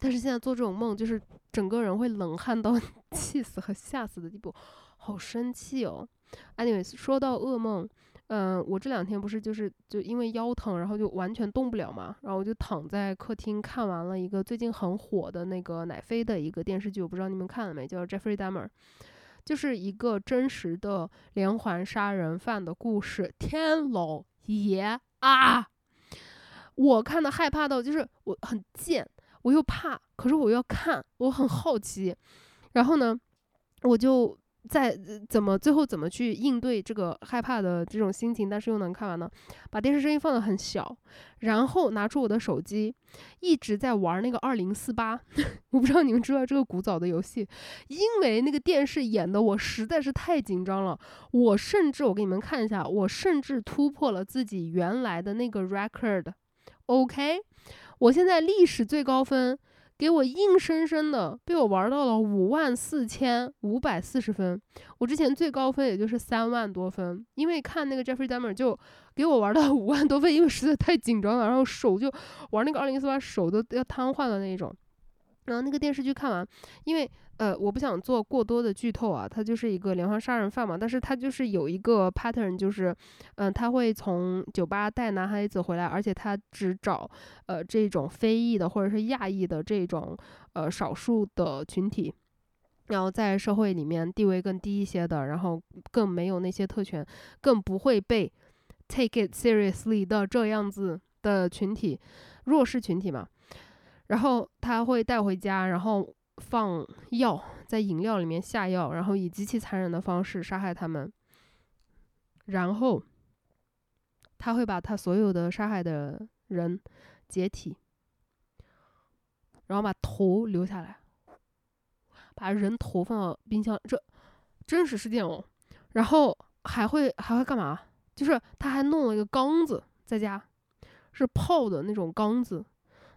但是现在做这种梦，就是整个人会冷汗到 气死和吓死的地步，好生气哦。Anyways，说到噩梦，嗯，我这两天不是就是就因为腰疼，然后就完全动不了嘛，然后我就躺在客厅看完了一个最近很火的那个奶飞的一个电视剧，我不知道你们看了没，叫 Jeffrey Dahmer。就是一个真实的连环杀人犯的故事。天老爷啊！我看的害怕到，就是我很贱，我又怕，可是我要看，我很好奇。然后呢，我就。在怎么最后怎么去应对这个害怕的这种心情，但是又能看完呢？把电视声音放得很小，然后拿出我的手机，一直在玩那个二零四八。我不知道你们知道这个古早的游戏，因为那个电视演的我实在是太紧张了，我甚至我给你们看一下，我甚至突破了自己原来的那个 record。OK，我现在历史最高分。给我硬生生的被我玩到了五万四千五百四十分，我之前最高分也就是三万多分，因为看那个 Jeffrey Dahmer 就给我玩到五万多分，因为实在太紧张了，然后手就玩那个二零一四八手都要瘫痪的那一种。然后那个电视剧看完，因为呃我不想做过多的剧透啊，他就是一个连环杀人犯嘛，但是他就是有一个 pattern，就是嗯他会从酒吧带男孩子回来，而且他只找呃这种非裔的或者是亚裔的这种呃少数的群体，然后在社会里面地位更低一些的，然后更没有那些特权，更不会被 take it seriously 的这样子的群体，弱势群体嘛。然后他会带回家，然后放药在饮料里面下药，然后以极其残忍的方式杀害他们。然后他会把他所有的杀害的人解体，然后把头留下来，把人头放到冰箱，这真实事件哦。然后还会还会干嘛？就是他还弄了一个缸子在家，是泡的那种缸子。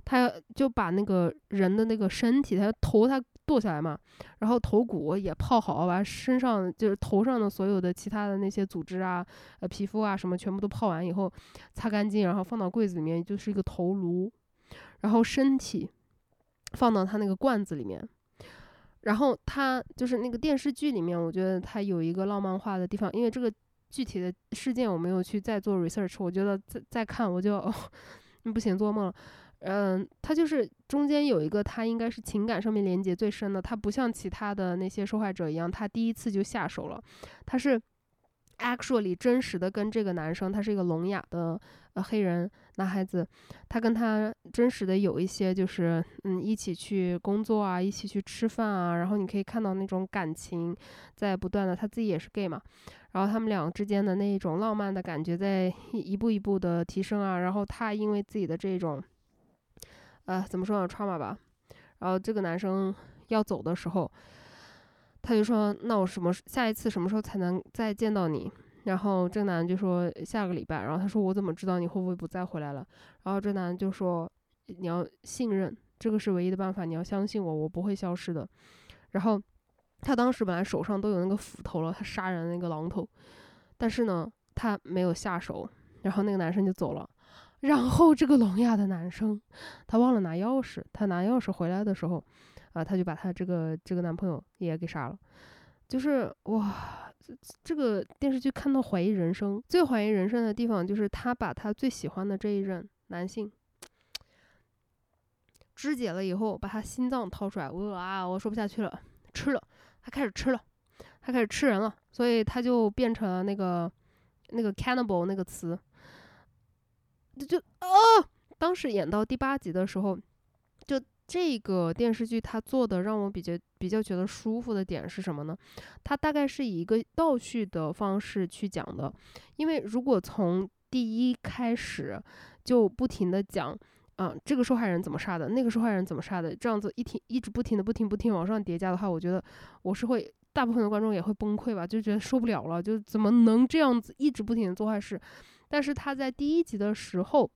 他就把那个人的那个身体，他头他剁下来嘛，然后头骨也泡好，把身上就是头上的所有的其他的那些组织啊、呃皮肤啊什么全部都泡完以后，擦干净，然后放到柜子里面，就是一个头颅，然后身体放到他那个罐子里面，然后他就是那个电视剧里面，我觉得他有一个浪漫化的地方，因为这个具体的事件我没有去再做 research，我觉得再再看我就哦 不行做梦了。嗯，他就是中间有一个，他应该是情感上面连接最深的。他不像其他的那些受害者一样，他第一次就下手了。他是 actually 真实的跟这个男生，他是一个聋哑的呃黑人男孩子，他跟他真实的有一些就是嗯一起去工作啊，一起去吃饭啊，然后你可以看到那种感情在不断的，他自己也是 gay 嘛，然后他们俩之间的那一种浪漫的感觉在一步一步的提升啊，然后他因为自己的这种。呃，怎么说呢，trauma 吧。然后这个男生要走的时候，他就说：“那我什么下一次什么时候才能再见到你？”然后这男就说：“下个礼拜。”然后他说：“我怎么知道你会不会不再回来了？”然后这男就说：“你要信任，这个是唯一的办法。你要相信我，我不会消失的。”然后他当时本来手上都有那个斧头了，他杀人那个榔头，但是呢，他没有下手。然后那个男生就走了。然后这个聋哑的男生，他忘了拿钥匙。他拿钥匙回来的时候，啊，他就把他这个这个男朋友也给杀了。就是哇，这个电视剧看到怀疑人生，最怀疑人生的地方就是他把他最喜欢的这一任男性肢解了以后，把他心脏掏出来，我啊，我说不下去了，吃了，他开始吃了，他开始吃人了，所以他就变成了那个那个 cannibal 那个词，就就啊，当时演到第八集的时候，就。这个电视剧它做的让我比较比较觉得舒服的点是什么呢？它大概是以一个倒叙的方式去讲的，因为如果从第一开始就不停的讲，嗯，这个受害人怎么杀的，那个受害人怎么杀的，这样子一停一直不停的不停不停往上叠加的话，我觉得我是会大部分的观众也会崩溃吧，就觉得受不了了，就怎么能这样子一直不停的做坏事？但是他在第一集的时候。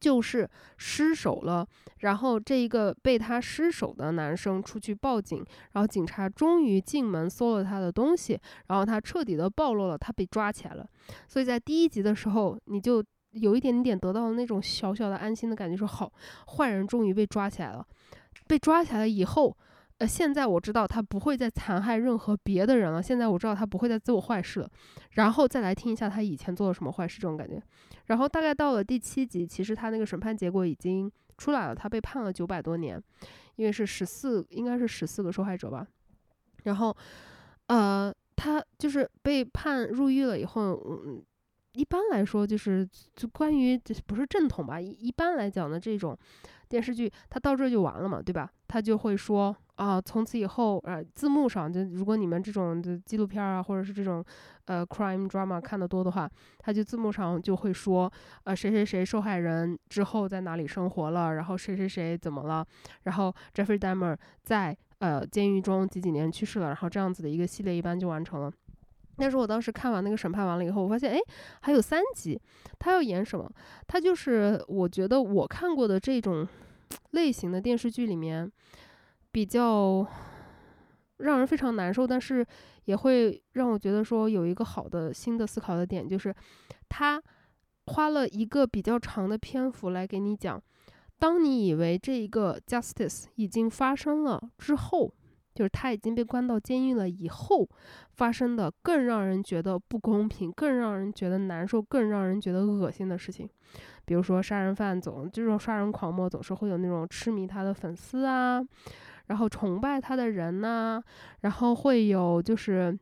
就是失手了，然后这一个被他失手的男生出去报警，然后警察终于进门搜了他的东西，然后他彻底的暴露了，他被抓起来了。所以在第一集的时候，你就有一点点得到那种小小的安心的感觉，说好，坏人终于被抓起来了。被抓起来以后。呃，现在我知道他不会再残害任何别的人了。现在我知道他不会再做坏事了，然后再来听一下他以前做了什么坏事，这种感觉。然后大概到了第七集，其实他那个审判结果已经出来了，他被判了九百多年，因为是十四，应该是十四个受害者吧。然后，呃，他就是被判入狱了以后，嗯，一般来说就是就关于就不是正统吧，一一般来讲的这种电视剧，他到这就完了嘛，对吧？他就会说。啊，从此以后，呃，字幕上就如果你们这种的纪录片啊，或者是这种，呃，crime drama 看得多的话，他就字幕上就会说，呃，谁谁谁受害人之后在哪里生活了，然后谁谁谁怎么了，然后 Jeffrey Dahmer 在呃监狱中几几年去世了，然后这样子的一个系列一般就完成了。但是我当时看完那个审判完了以后，我发现，哎，还有三集，他要演什么？他就是我觉得我看过的这种类型的电视剧里面。比较让人非常难受，但是也会让我觉得说有一个好的新的思考的点，就是他花了一个比较长的篇幅来给你讲，当你以为这一个 justice 已经发生了之后，就是他已经被关到监狱了以后发生的更让人觉得不公平、更让人觉得难受、更让人觉得恶心的事情。比如说杀人犯总这种杀人狂魔总是会有那种痴迷他的粉丝啊。然后崇拜他的人呢，然后会有就是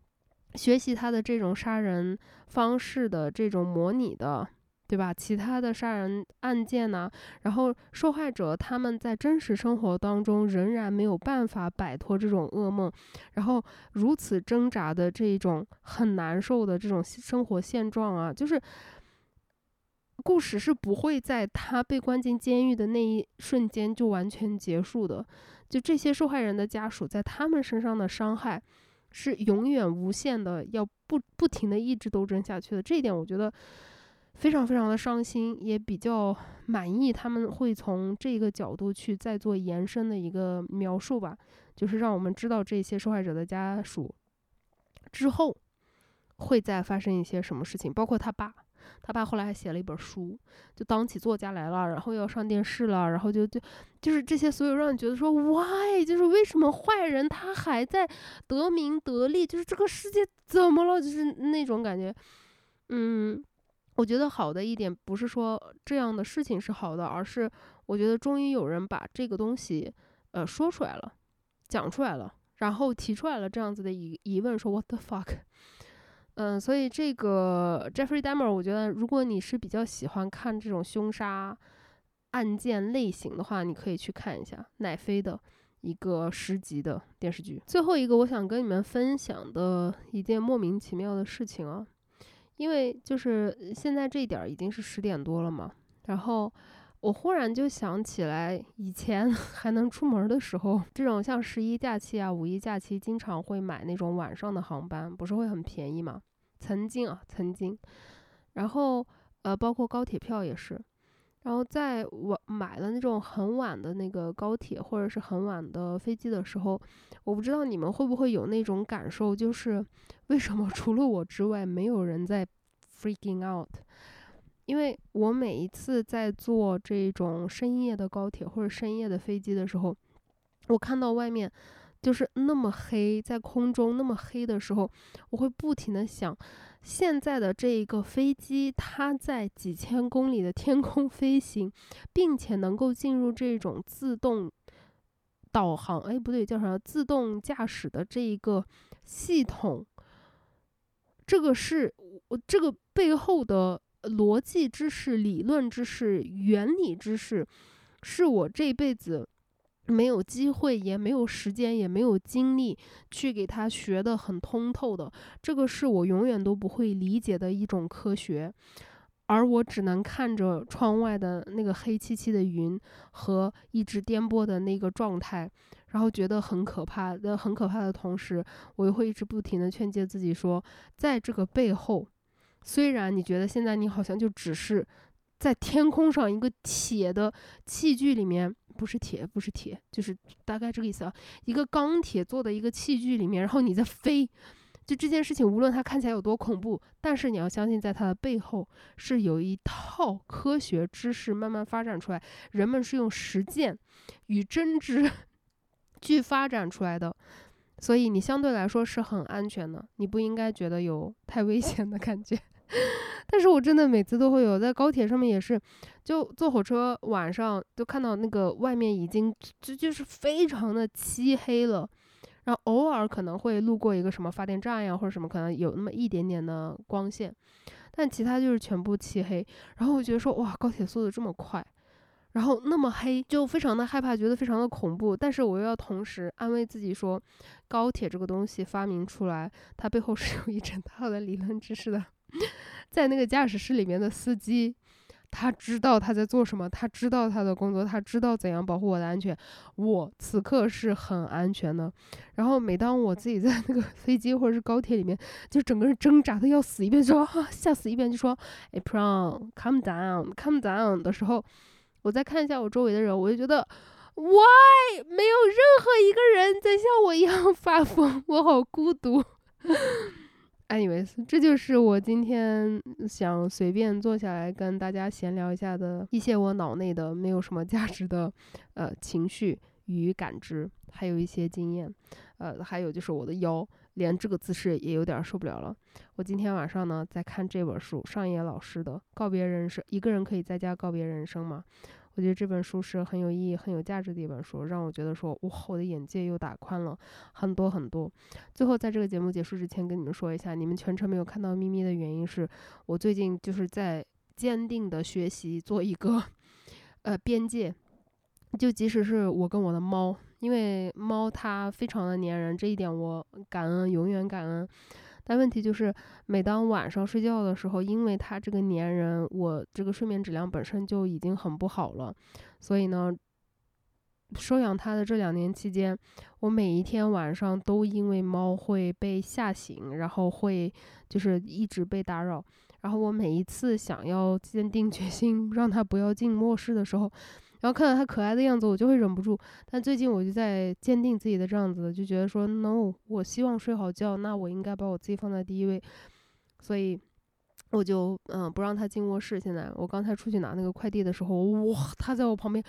学习他的这种杀人方式的这种模拟的，对吧？其他的杀人案件呢，然后受害者他们在真实生活当中仍然没有办法摆脱这种噩梦，然后如此挣扎的这种很难受的这种生活现状啊，就是故事是不会在他被关进监狱的那一瞬间就完全结束的。就这些受害人的家属在他们身上的伤害，是永远无限的，要不不停的一直斗争下去的。这一点我觉得非常非常的伤心，也比较满意。他们会从这个角度去再做延伸的一个描述吧，就是让我们知道这些受害者的家属之后会再发生一些什么事情，包括他爸。他爸后来还写了一本书，就当起作家来了，然后又要上电视了，然后就就就是这些所有让你觉得说 why，就是为什么坏人他还在得名得利，就是这个世界怎么了，就是那种感觉。嗯，我觉得好的一点不是说这样的事情是好的，而是我觉得终于有人把这个东西呃说出来了，讲出来了，然后提出来了这样子的疑疑问，说 what the fuck。嗯，所以这个 Jeffrey Dahmer，我觉得如果你是比较喜欢看这种凶杀案件类型的话，你可以去看一下奈飞的一个十集的电视剧。最后一个，我想跟你们分享的一件莫名其妙的事情啊，因为就是现在这一点已经是十点多了嘛，然后我忽然就想起来，以前 还能出门的时候，这种像十一假期啊、五一假期，经常会买那种晚上的航班，不是会很便宜吗？曾经啊，曾经，然后呃，包括高铁票也是，然后在我买了那种很晚的那个高铁或者是很晚的飞机的时候，我不知道你们会不会有那种感受，就是为什么 除了我之外没有人在 freaking out？因为我每一次在坐这种深夜的高铁或者深夜的飞机的时候，我看到外面就是那么黑，在空中那么黑的时候，我会不停的想，现在的这一个飞机，它在几千公里的天空飞行，并且能够进入这种自动导航，哎，不对，叫啥？自动驾驶的这一个系统，这个是我这个背后的逻辑知识、理论知识、原理知识，是我这辈子。没有机会，也没有时间，也没有精力去给他学的很通透的，这个是我永远都不会理解的一种科学，而我只能看着窗外的那个黑漆漆的云和一直颠簸的那个状态，然后觉得很可怕。的很可怕的同时，我又会一直不停的劝诫自己说，在这个背后，虽然你觉得现在你好像就只是在天空上一个铁的器具里面。不是铁，不是铁，就是大概这个意思啊。一个钢铁做的一个器具里面，然后你在飞，就这件事情，无论它看起来有多恐怖，但是你要相信，在它的背后是有一套科学知识慢慢发展出来，人们是用实践与真知 去发展出来的，所以你相对来说是很安全的，你不应该觉得有太危险的感觉。但是我真的每次都会有在高铁上面也是，就坐火车晚上就看到那个外面已经就就是非常的漆黑了，然后偶尔可能会路过一个什么发电站呀或者什么，可能有那么一点点的光线，但其他就是全部漆黑。然后我觉得说哇，高铁速度这么快，然后那么黑，就非常的害怕，觉得非常的恐怖。但是我又要同时安慰自己说，高铁这个东西发明出来，它背后是有一整套的理论知识的。在那个驾驶室里面的司机，他知道他在做什么，他知道他的工作，他知道怎样保护我的安全。我此刻是很安全的。然后每当我自己在那个飞机或者是高铁里面，就整个人挣扎的要死一遍，说吓死一遍，就说哎，Prom，calm down，calm down 的时候，我再看一下我周围的人，我就觉得，Why 没有任何一个人在像我一样 发疯，我好孤独。anyways，这就是我今天想随便坐下来跟大家闲聊一下的一些我脑内的没有什么价值的呃情绪与感知，还有一些经验，呃，还有就是我的腰连这个姿势也有点受不了了。我今天晚上呢在看这本书，上野老师的《告别人生》，一个人可以在家告别人生吗？我觉得这本书是很有意义、很有价值的一本书，让我觉得说，哇，我的眼界又打宽了很多很多。最后，在这个节目结束之前，跟你们说一下，你们全程没有看到咪咪的原因是，我最近就是在坚定的学习做一个 呃边界，就即使是我跟我的猫，因为猫它非常的粘人，这一点我感恩，永远感恩。但问题就是，每当晚上睡觉的时候，因为它这个粘人，我这个睡眠质量本身就已经很不好了。所以呢，收养它的这两年期间，我每一天晚上都因为猫会被吓醒，然后会就是一直被打扰。然后我每一次想要坚定决心让它不要进卧室的时候，然后看到他可爱的样子，我就会忍不住。但最近我就在坚定自己的这样子，就觉得说，no，我希望睡好觉，那我应该把我自己放在第一位。所以，我就嗯不让他进卧室。现在我刚才出去拿那个快递的时候，哇，他在我旁边。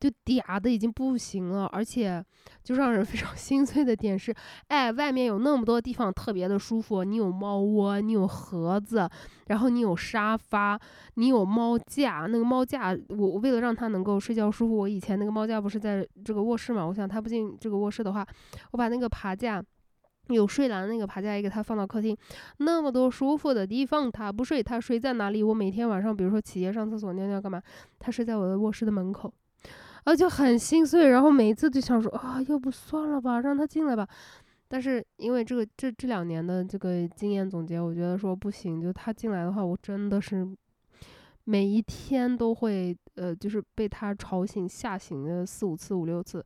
就嗲的已经不行了，而且就让人非常 心碎的点是，哎，外面有那么多地方特别的舒服，你有猫窝，你有盒子，然后你有沙发，你有猫架。那个猫架，我为了让它能够睡觉舒服，我以前那个猫架不是在这个卧室嘛？我想它不进这个卧室的话，我把那个爬架，有睡篮那个爬架也给它放到客厅。那么多舒服的地方，它不睡，它睡在哪里？我每天晚上，比如说起夜上厕所、尿尿干嘛，它睡在我的卧室的门口。而且很心碎，然后每一次就想说啊，要不算了吧，让他进来吧。但是因为这个这这两年的这个经验总结，我觉得说不行，就他进来的话，我真的是每一天都会呃，就是被他吵醒、吓醒的四五次、五六次，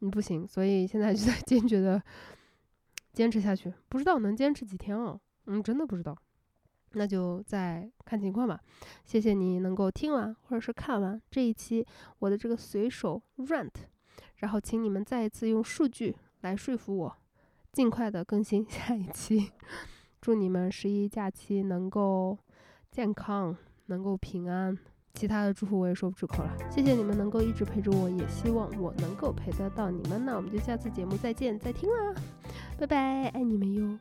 你不行。所以现在就在坚决的坚持下去，不知道能坚持几天啊？嗯，真的不知道。那就再看情况吧。谢谢你能够听完或者是看完这一期我的这个随手 rant，然后请你们再一次用数据来说服我，尽快的更新 下一期。祝你们十一假期能够健康，能够平安，其他的祝福我也说不出口了。谢谢你们能够一直陪着我，也希望我能够陪得到你们。那我们就下次节目再见再听啦，拜拜，爱你们哟。